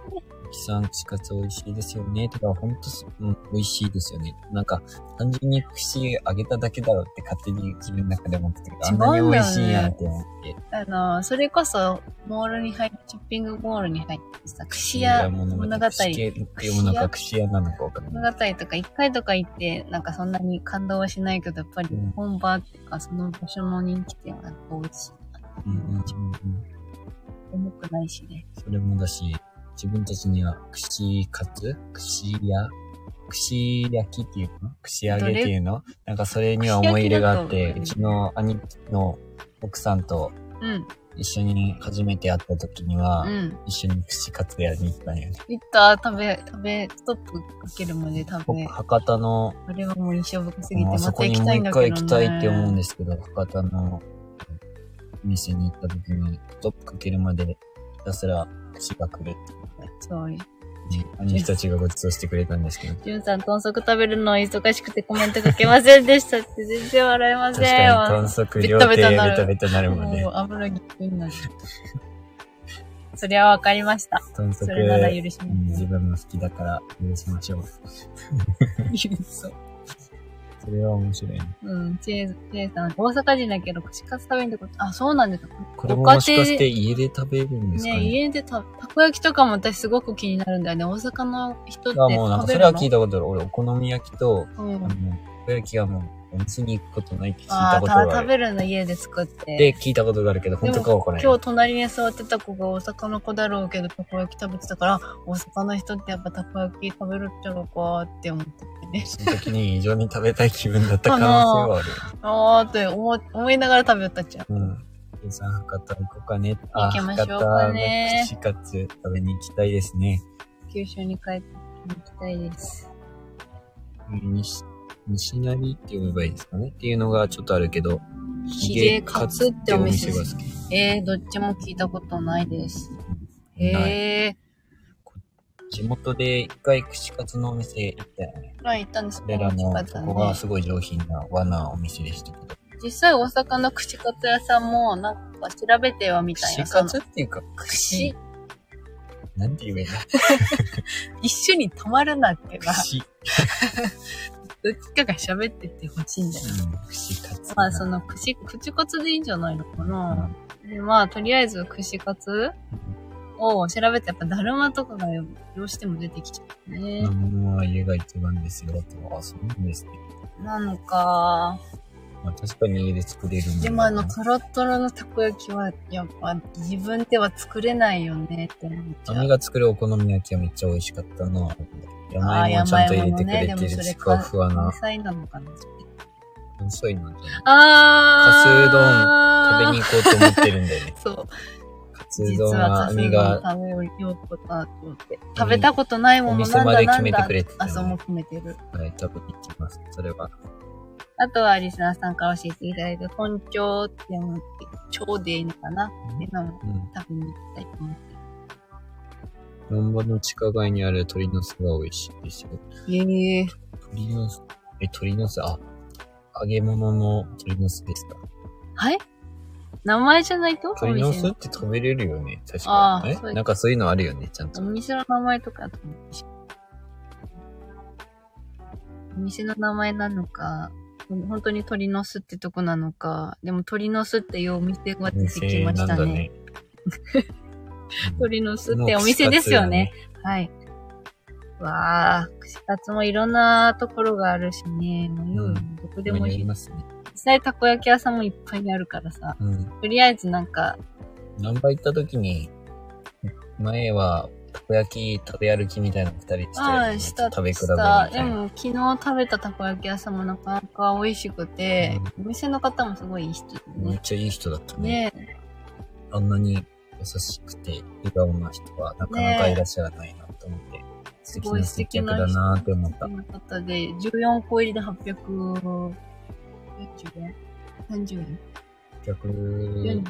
キさん、串カツ美味しいですよね。てか、ほんと、うん、美味しいですよね。なんか、単純に串揚げただけだろうって勝手に自分の中で思ってたけど、あんなに美味しいやんって思って。あの、それこそ、モールに入って、ショッピングモールに入ってさ、串屋物語。串系っていうものか串屋なのかわかんない。物語とか一回とか行って、なんかそんなに感動はしないけど、やっぱり本場っていうか、その場所の人気店は美味しいうんうんうんうん。重くないしね。それもだし、自分たちには串カツ？串屋？串焼きっていうの串揚げっていうの？なんかそれには思い入れがあって、うちの兄の奥さんと一緒に初めて会った時には、うん、一緒に串カツ屋に行ったんよね。行った食べ、食べ、ストップかけるまで食べ。博多の、あれはもう印象深すぎて、また行きたいんだけど、ね、そこにもう一回行きたいって思うんですけど、博多の店に行った時に、ストップかけるまでひたすら串が来るってそう。兄たちがご馳走してくれたんですけど。じゅんさん、豚足食べるの忙しくてコメント書けませんでしたって全然笑えません。確かに豚足両手ベタベタなるもんね。もう油ぎっくりになる。それはわかりました。豚足。それなら許します、自分も好きだから許しましょう。そう。それは面白いね。うん。チェー、チェーさん、大阪人だけど串カツ食べるってこと、あ、そうなんですか。これももしかして家で食べるんですかね？ね家でた、たこ焼きとかも私すごく気になるんだよね。大阪の人ってあ、もうなんかそれは聞いたことある。俺、お好み焼きと、うん、あの、たこ焼きはもう、お店に行くことないって聞いたことがある。あ食べるの家で作って。で、聞いたことがあるけど、本当かわからない。今日隣に座ってた子が大阪の子だろうけど、たこ焼き食べてたから、大阪の人ってやっぱたこ焼き食べるっちゃろうかって思っててね。その時に異常に食べたい気分だった可能性はある。あーって思思いながら食べたっちゃう。うん。計算博多行こうかね。行きましょうかね。串カツ食べに行きたいですね。九州に帰って行きたいです。西、西成って呼べばいいですかね？っていうのがちょっとあるけど、ヒゲカツってお店が好き。えー、どっちも聞いたことないです。へえー。地元で一回串カツのお店行ったよね。はい、行ったんですそれらも、そこがすごい上品な和なお店でしたけど。実際大阪の串カツ屋さんも、なんか調べてはみたいな。串カツっていうか、串。なんて言えばいいの 一緒に泊まるなってば。串。どっちかが喋っててほしいんだよ。うん、串カツ。まあ、その、串、串カツでいいんじゃないのかな。うん、で、まあ、とりあえず串カツを調べて、やっぱ、だるまとかがどうしても出てきちゃうね。だるまは家が一番ですよ、と。あ、そうなんですね。なのか。まあ、確かに家で作れるでもあの、トロトロのたこ焼きは、やっぱ自分では作れないよねって思っちゃう。姉が作るお好み焼きはめっちゃ美味しかったのは、山芋ちゃんと入れてくれてる、ね、ふわふわな。関西なのかな関西なんじゃないあー。かすうどん食べに行こうと思ってるんだよね。そう。かすうどんは姉が。食べようとかと思って。食べたことないものなんだなんだ。お店まで決めてくれて、ね。あ、そうも決めてる。はい、食べに行きます。それは。あとはリスナーさんから教えていただいて、本町って思って、町でいいのかなっていうのを食べに行きたいと思って。南波の地下街にある鳥の巣が美味しいですよ。ええ。ー。鳥の巣、え、鳥の巣、あ、揚げ物の鳥の巣ですか？はい？名前じゃないと？鳥の巣って食べれるよね。確かに。え？なんかそういうのあるよねちゃんと。お店の名前とかお店の名前なのか、本当に鳥の巣ってとこなのか、でも鳥の巣っていうお店が出てきましたね。ね 鳥の巣ってお店ですよね。はい。わあ、串カツもいろんなところがあるしね。もうよ、うん、どこでもいい。ますね。実際たこ焼き屋さんもいっぱいあるからさ。うん、とりあえずなんか。ナンバ行った時に、前はたこ焼き食べ歩きみたいな二人して、ああ、した食べ比べみた。でも、昨日食べたたこ焼き屋さんもなかなか美味しくて、うん、お店の方もすごいいい人、ね、めっちゃいい人だったね。ねあんなに優しくて笑顔な人はなかなかいらっしゃらないなと思って、ね、素敵な接客だなって思った。方で、14個入りで840円 ?30 円840円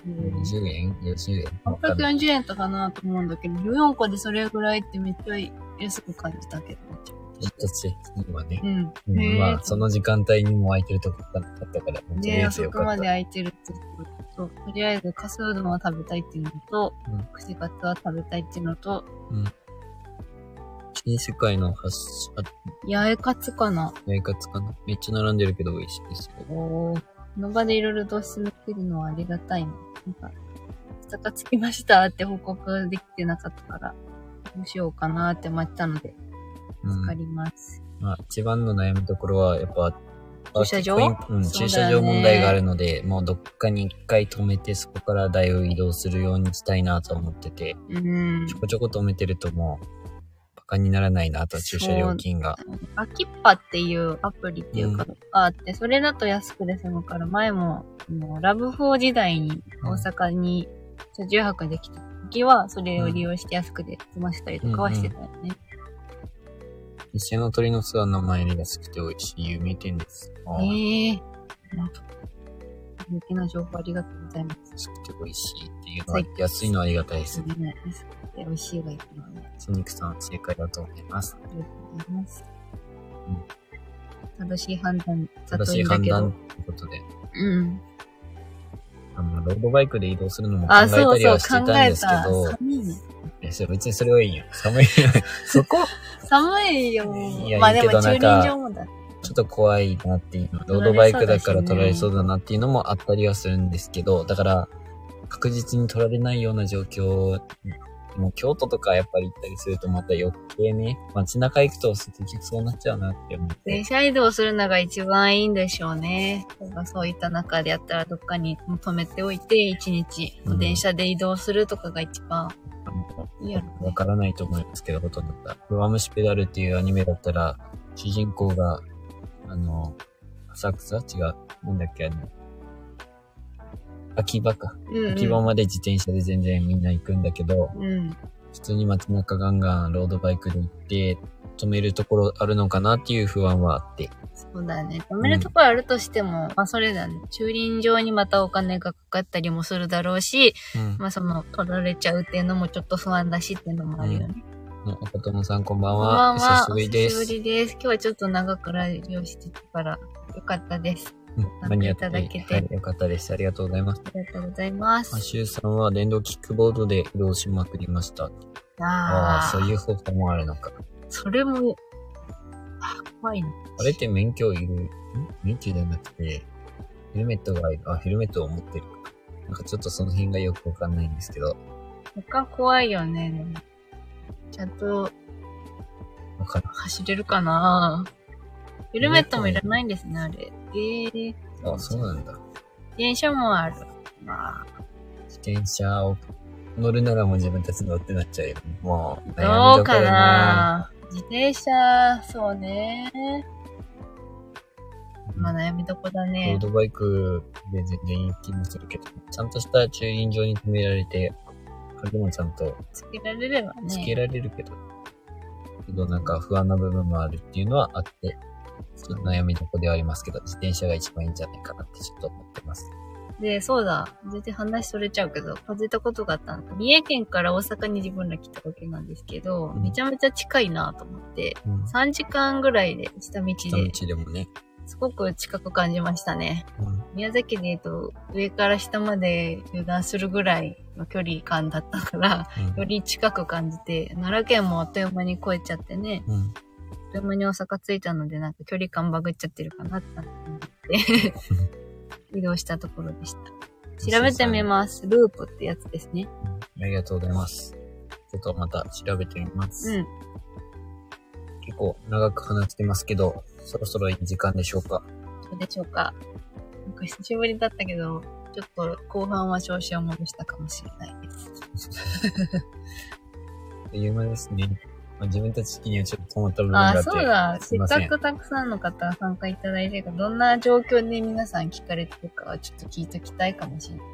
?40 円 ?840 円とかなと思うんだけど、14個でそれぐらいってめっちゃ安く感じたけど。一つ今ね。うん。うん、まあ、その時間帯にも空いてるとこがなかったから、もちろん遅くまで空いてるってそう、とりあえず、カスうどんは食べたいっていうのと、うん、串カツは食べたいっていうのと、うん。新世界の発射。八重カツかな？八重カツかな？めっちゃ並んでるけど美味しいですよ。おー。この場でいろいろと進めてるのはありがたいな。なんか、2日つきましたって報告できてなかったから、どうしようかなって待ったので、わかります。うん、まあ、一番の悩みどころは、やっぱ、駐車場？うん、駐車場問題があるので、もうどっかに一回止めて、そこから台を移動するようにしたいなと思ってて、うん、ちょこちょこ止めてるともう、カにならないな、あと駐車料金が。アキッパっていうアプリっていうかがあって、うん、それだと安くで済むから、前も、もうラブ4時代に大阪に車中泊できた時は、それを利用して安くで済ませたりとかはしてたよね。うんうん店の鳥の巣は名前で安くて美味しい有名店です。ええー。なんか、有名な情報ありがとうございます。安くて美味しいっていうのは、安いのはありがたいですね。安くて美味しいがいいのね。筋肉さん、正解だと思います。ありがとうございます。うん、正しい判断正しい判断ってことで。うん。あの、ロードバイクで移動するのも考えたりはしてたんですけど、寒いね。いや、別にそれはいいよ。寒い。そこ？寒いよ。いや、まあでも駐輪場もだ。ちょっと怖いなっていうの。ロードバイクだから取られそうだなっていうのもあったりはするんですけど、だから、確実に取られないような状況もう京都とかやっぱり行ったりするとまた余計ね、街中行くと結局そうなっちゃうなって思って。電車移動するのが一番いいんでしょうね。そういった中でやったらどっかに止めておいて、一日、電車で移動するとかが一番いいやろ、ね。わからないと思いますけど、ほとんどだ。弱虫ペダルっていうアニメだったら、主人公が、あの、浅草？違う。なんだっけ、あの、秋葉か。うんうん、秋葉まで自転車で全然みんな行くんだけど、うん、普通に街中ガンガンロードバイクで行って、止めるところあるのかなっていう不安はあって。そうだね。止めるところあるとしても、うん、まあそれだね。駐輪場にまたお金がかかったりもするだろうし、うん、まあその、取られちゃうっていうのもちょっと不安だしっていうのもあるよね。うん、おこともさんこんばんは。こんばんは。久しぶりです。久しぶりです。今日はちょっと長くラジオしてたから、よかったです。間に合っていただけて、はい、よかったです。ありがとうございます。ありがとうございます。マシューさんは電動キックボードで移動しまくりました。ああ、そういう方法もあるのか。それも、あ、怖いな。あれって免許いる免許じゃなくて、ヘルメットがいる。あ、ヘルメットを持ってる。なんかちょっとその辺がよくわかんないんですけど。他怖いよね。ちゃんと、わかる。走れるかなヘルメットもいらないんですね、あれ。ええー。あ、そうなんだ。自転車もある。まあ。自転車を乗るならもう自分たち乗ってなっちゃうよ。もう、どうかな自転車、そうね。まあ悩みどこだね。ロードバイクで全然いい気もするけど、ちゃんとした駐輪場に止められて、鍵もちゃんとつけられればね。つけられるけど、けどなんか不安な部分もあるっていうのはあって、ちょっと悩みどこではありますけど、自転車が一番いいんじゃないかなってちょっと思ってます。で、そうだ。全然話それちゃうけど、外れたことがあったんだ。三重県から大阪に自分ら来たわけなんですけど、うん、めちゃめちゃ近いなと思って、うん、3時間ぐらいで下道で。下道でもね。すごく近く感じましたね。うん、宮崎で言うと、上から下まで油断するぐらいの距離感だったから、より近く感じて、奈良県もあっという間に越えちゃってね、という間に大阪着いたので、なんか距離感バグっちゃってるかなって思って 移動したところでした。調べてみます。ループってやつですね。ありがとうございます。ちょっとまた調べてみます。うん。結構長く話してますけど、そろそろいい時間でしょうか？どうでしょうか。なんか久しぶりだったけど、ちょっと後半は調子を戻したかもしれないです。あ っという間ですね。まあ、自分たち的にはちょっと止まった部分があって。あ、そうだ。せっかくたくさんの方参加いただいてるから、どんな状況で皆さん聞かれてるかはちょっと聞いときたいかもしれない。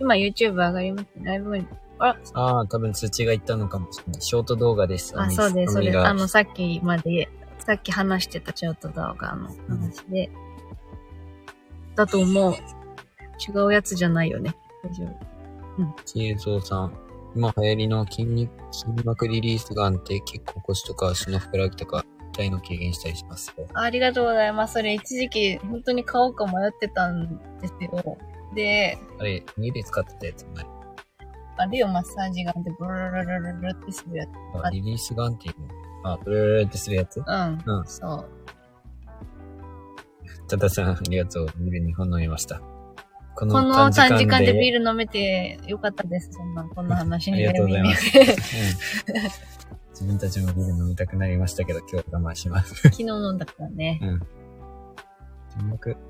今 YouTube 上がりますライブあああ、多分通知がいったのかもしれない。ショート動画です。あ、そうです、そうです。あの、さっきまで、さっき話してたショート動画の話で、うん、だと思う。違うやつじゃないよね。大丈夫。うん。ちえぞうさん。今流行りの筋肉、筋膜リリースガンって結構腰とか足のふくらはぎとか痛いの軽減したりしますよ。ありがとうございます。それ一時期本当に買おうか迷ってたんですよ。で、あれ、家で使ってたやつないあるよ、マッサージガンってブルルルルルってするやつ。あ、リリースガンっていうの？あ、ブルルルってするやつうん。うん。そう。たださん、ありがとう。ビール2本飲みました。この短時間でビール飲めてよかったです。そんな、こんな話にありがとうございます。うん、自分たちもビール飲みたくなりましたけど、今日我慢します。昨日飲んだからね。うん。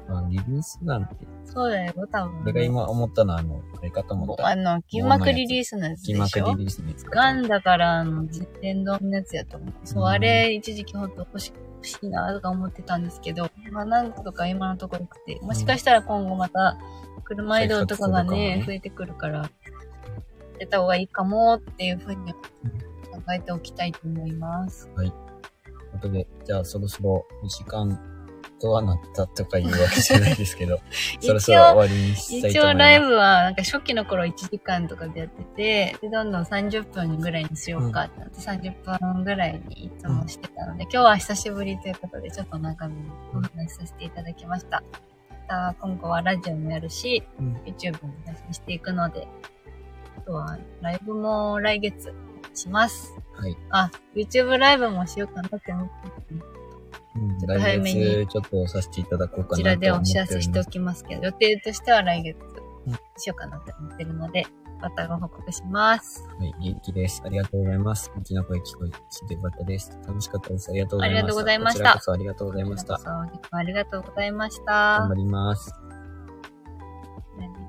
あ、リリースなんて。そうだよ、多分。俺が今思ったのは、あの、あれかと思った。あの、筋膜リリースのやつでしょ筋膜リリースのやつガンだから、あの、電動のやつやと思う。そう、あれ、一時期ほんと欲し欲しいなとか思ってたんですけど、まあなんとか今のところくて、もしかしたら今後また車移動とかがね、ね増えてくるから、出た方がいいかもっていうふうに考えておきたいと思います。はい。ということで、じゃあそろそろお時間とはなったとかいうわけじゃないですけど、そろそろ終わりにしたいと思います。一応ライブは、なんか初期の頃1時間とかでやってて、で、どんどん30分ぐらいにしようかってなって、うん、30分ぐらいにいつもしてたので、うん、今日は久しぶりということで、ちょっと中身お話しさせていただきました。た今後はラジオもやるし、うん、YouTube も配信していくので、あとはライブも来月します。はい。あ、YouTube ライブもしようかなって思ってます。うん、ちょっと早めに。ちょっとさせていただこうかなこちらでお知らせしておきますけど、予定としては来月しようかなって思ってるので、またご報告します。はい、元気です。ありがとうございます。元気な声聞こえてよかったです。楽しかったです。ありがとうございました。ありがとうございました。こちらこそありがとうございました。ありがとうございました。頑張ります。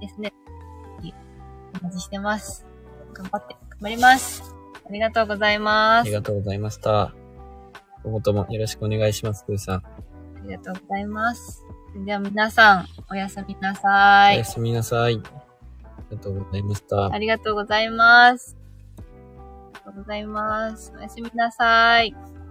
いいですね。お待ちしてます。頑張って、頑張ります。ありがとうございます。ありがとうございました。今後ともよろしくお願いします、プーさん。ありがとうございます。では皆さん、おやすみなさい。おやすみなさい。りがとうございました。ありがとうございます。ありがとうございます。おやすみなさい。